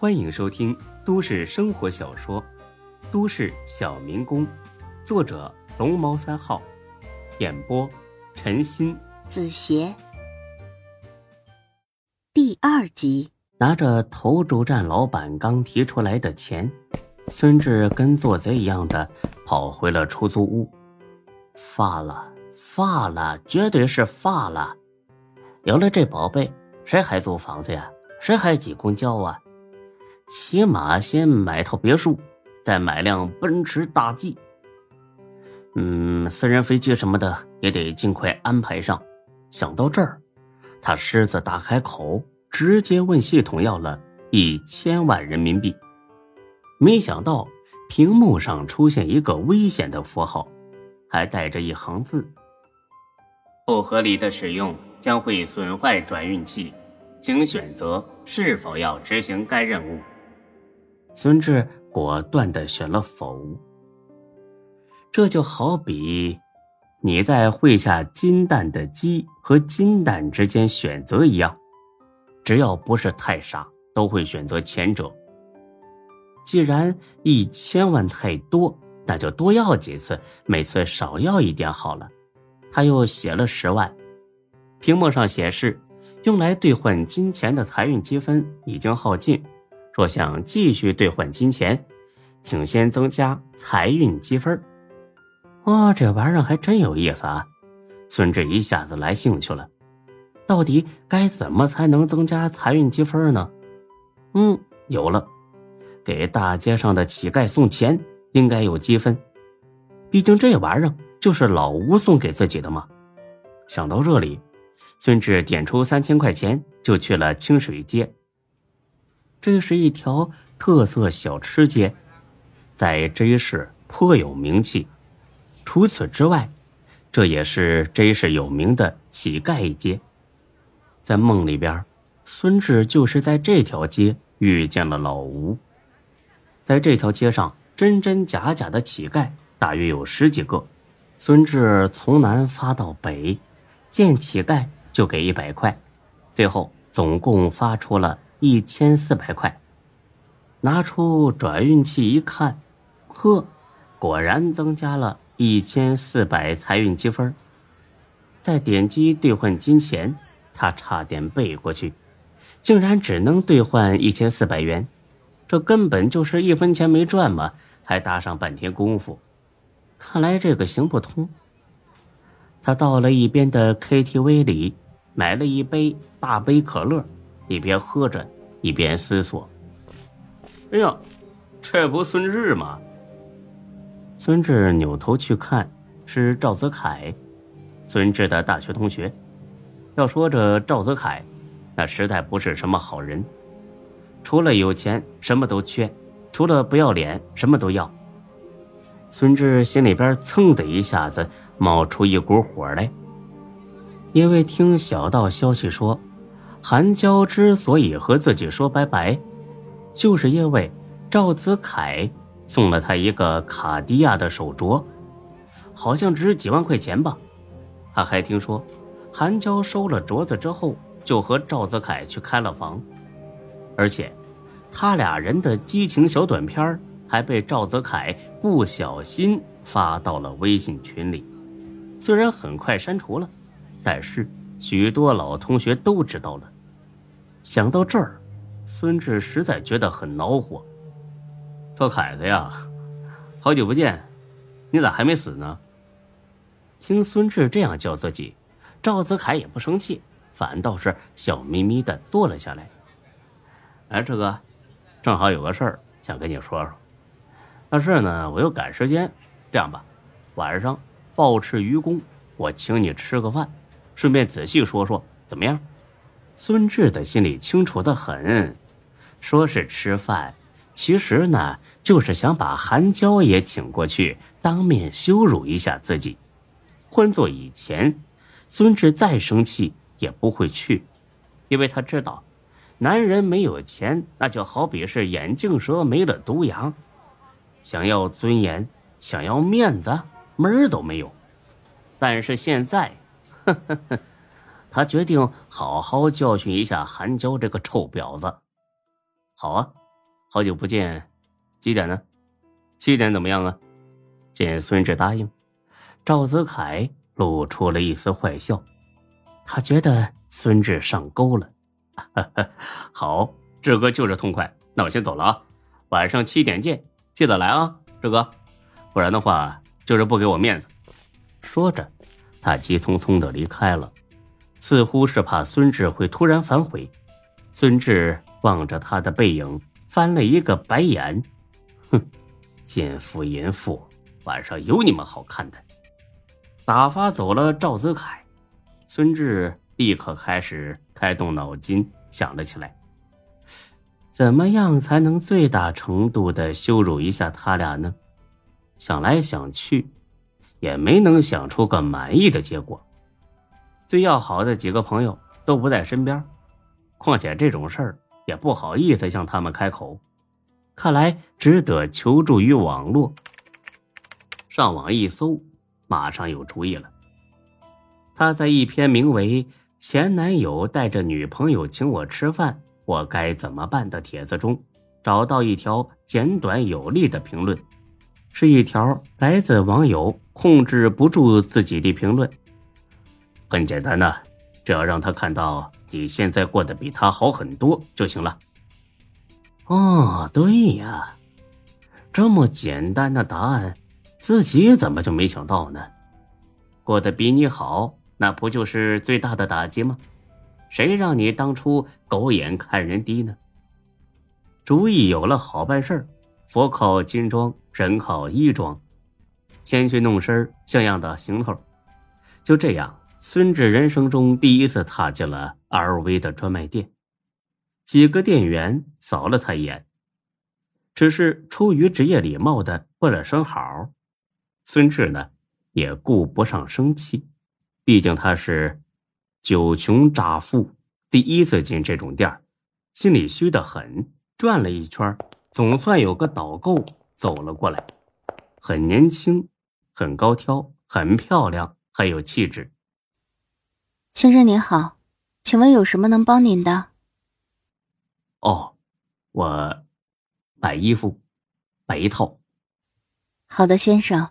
欢迎收听都市生活小说《都市小民工》，作者龙猫三号，演播陈鑫、子邪。第二集，拿着投注站老板刚提出来的钱，孙志跟做贼一样的跑回了出租屋。发了，发了，绝对是发了！有了这宝贝，谁还租房子呀？谁还挤公交啊？起码先买套别墅，再买辆奔驰大 G。嗯，私人飞机什么的也得尽快安排上。想到这儿，他狮子大开口，直接问系统要了一千万人民币。没想到屏幕上出现一个危险的符号，还带着一行字：“不合理的使用将会损坏转运器，请选择是否要执行该任务。”孙志果断的选了否。这就好比你在会下金蛋的鸡和金蛋之间选择一样，只要不是太傻，都会选择前者。既然一千万太多，那就多要几次，每次少要一点好了。他又写了十万，屏幕上显示用来兑换金钱的财运积分已经耗尽。若想继续兑换金钱，请先增加财运积分。哇，这玩意儿还真有意思啊！孙志一下子来兴趣了。到底该怎么才能增加财运积分呢？嗯，有了，给大街上的乞丐送钱应该有积分。毕竟这玩意儿就是老吴送给自己的嘛。想到这里，孙志点出三千块钱，就去了清水街。这是一条特色小吃街，在 J 市颇有名气。除此之外，这也是 J 市有名的乞丐街。在梦里边，孙志就是在这条街遇见了老吴。在这条街上，真真假假的乞丐大约有十几个。孙志从南发到北，见乞丐就给一百块，最后总共发出了。一千四百块，拿出转运器一看，呵，果然增加了一千四百财运积分。再点击兑换金钱，他差点背过去，竟然只能兑换一千四百元，这根本就是一分钱没赚嘛，还搭上半天功夫。看来这个行不通。他到了一边的 KTV 里，买了一杯大杯可乐。一边喝着，一边思索：“哎呀，这不孙志吗？”孙志扭头去看，是赵泽凯，孙志的大学同学。要说这赵泽凯，那实在不是什么好人，除了有钱什么都缺，除了不要脸什么都要。孙志心里边噌的一下子冒出一股火来，因为听小道消息说。韩娇之所以和自己说拜拜，就是因为赵子凯送了他一个卡地亚的手镯，好像值几万块钱吧。他还听说，韩娇收了镯子之后，就和赵子凯去开了房，而且，他俩人的激情小短片还被赵子凯不小心发到了微信群里，虽然很快删除了，但是。许多老同学都知道了。想到这儿，孙志实在觉得很恼火。说：“凯子呀，好久不见，你咋还没死呢？”听孙志这样叫自己，赵子凯也不生气，反倒是笑眯眯的坐了下来。哎，志哥，正好有个事儿想跟你说说。但是呢，我又赶时间，这样吧，晚上暴吃愚公，我请你吃个饭。顺便仔细说说怎么样？孙志的心里清楚的很，说是吃饭，其实呢就是想把韩娇也请过去，当面羞辱一下自己。换做以前，孙志再生气也不会去，因为他知道，男人没有钱，那就好比是眼镜蛇没了毒牙，想要尊严，想要面子，门儿都没有。但是现在。他决定好好教训一下韩娇这个臭婊子。好啊，好久不见，几点呢？七点怎么样啊？见孙志答应，赵子凯露出了一丝坏笑。他觉得孙志上钩了。好，志哥就是痛快。那我先走了啊，晚上七点见，记得来啊，志哥。不然的话，就是不给我面子。说着，他急匆匆的离开了，似乎是怕孙志会突然反悔。孙志望着他的背影，翻了一个白眼：“哼，奸夫淫妇，晚上有你们好看的！”打发走了赵子凯，孙志立刻开始开动脑筋，想了起来：怎么样才能最大程度的羞辱一下他俩呢？想来想去，也没能想出个满意的结果。最要好的几个朋友都不在身边。况且这种事儿也不好意思向他们开口，看来只得求助于网络。上网一搜，马上有主意了。他在一篇名为“前男友带着女朋友请我吃饭，我该怎么办”的帖子中，找到一条简短有力的评论，是一条来自网友控制不住自己的评论。很简单呐，只要让他看到。你现在过得比他好很多就行了。哦，对呀，这么简单的答案，自己怎么就没想到呢？过得比你好，那不就是最大的打击吗？谁让你当初狗眼看人低呢？主意有了，好办事儿。佛靠金装，人靠衣装，先去弄身像样的行头。就这样。孙志人生中第一次踏进了 LV 的专卖店，几个店员扫了他一眼，只是出于职业礼貌的问了声好。孙志呢，也顾不上生气，毕竟他是九穷乍富，第一次进这种店心里虚得很。转了一圈，总算有个导购走了过来，很年轻，很高挑，很漂亮，很有气质。先生您好，请问有什么能帮您的？哦，我买衣服，买一套。好的，先生，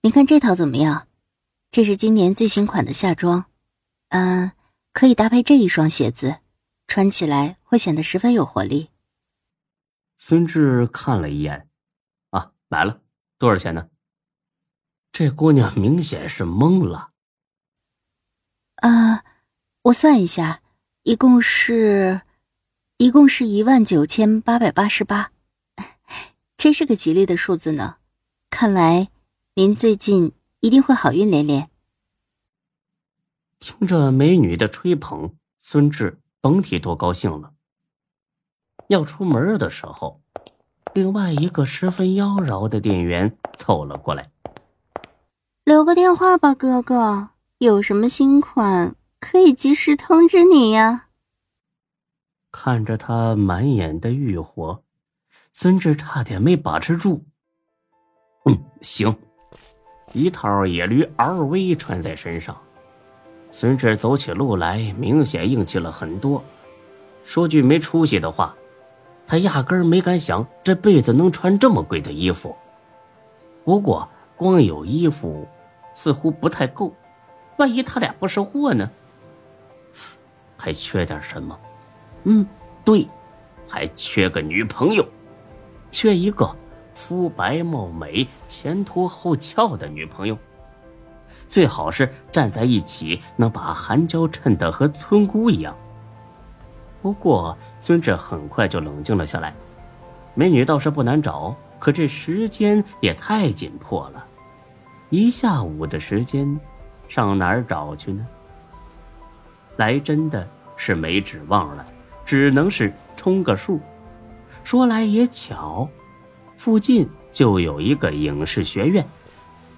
您看这套怎么样？这是今年最新款的夏装，嗯，可以搭配这一双鞋子，穿起来会显得十分有活力。孙志看了一眼，啊，买了，多少钱呢？这姑娘明显是懵了。啊，我算一下，一共是，一共是一万九千八百八十八，真是个吉利的数字呢。看来您最近一定会好运连连。听着美女的吹捧，孙志甭提多高兴了。要出门的时候，另外一个十分妖娆的店员凑了过来，留个电话吧，哥哥。有什么新款可以及时通知你呀？看着他满眼的欲火，孙志差点没把持住。嗯，行，一套野驴 LV 穿在身上，孙志走起路来明显硬气了很多。说句没出息的话，他压根儿没敢想这辈子能穿这么贵的衣服。不过，光有衣服似乎不太够。万一他俩不识货呢？还缺点什么？嗯，对，还缺个女朋友，缺一个肤白貌美、前凸后翘的女朋友，最好是站在一起能把韩娇衬得和村姑一样。不过孙志很快就冷静了下来，美女倒是不难找，可这时间也太紧迫了，一下午的时间。上哪儿找去呢？来真的是没指望了，只能是充个数。说来也巧，附近就有一个影视学院。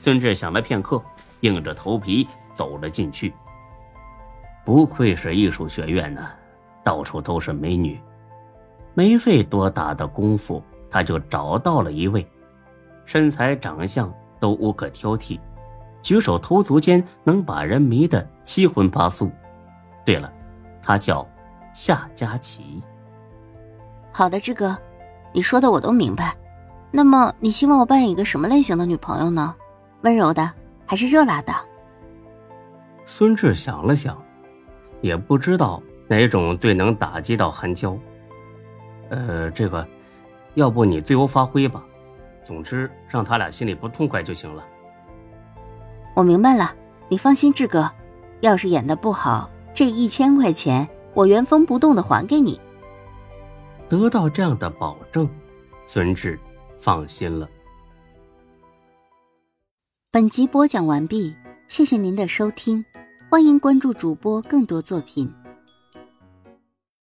孙志想了片刻，硬着头皮走了进去。不愧是艺术学院呢，到处都是美女。没费多大的功夫，他就找到了一位，身材长相都无可挑剔。举手投足间能把人迷得七荤八素。对了，他叫夏佳琪。好的，志哥，你说的我都明白。那么你希望我扮演一个什么类型的女朋友呢？温柔的还是热辣的？孙志想了想，也不知道哪种最能打击到韩娇。呃，这个，要不你自由发挥吧。总之，让他俩心里不痛快就行了。我明白了，你放心，志哥。要是演的不好，这一千块钱我原封不动的还给你。得到这样的保证，孙志放心了。本集播讲完毕，谢谢您的收听，欢迎关注主播更多作品。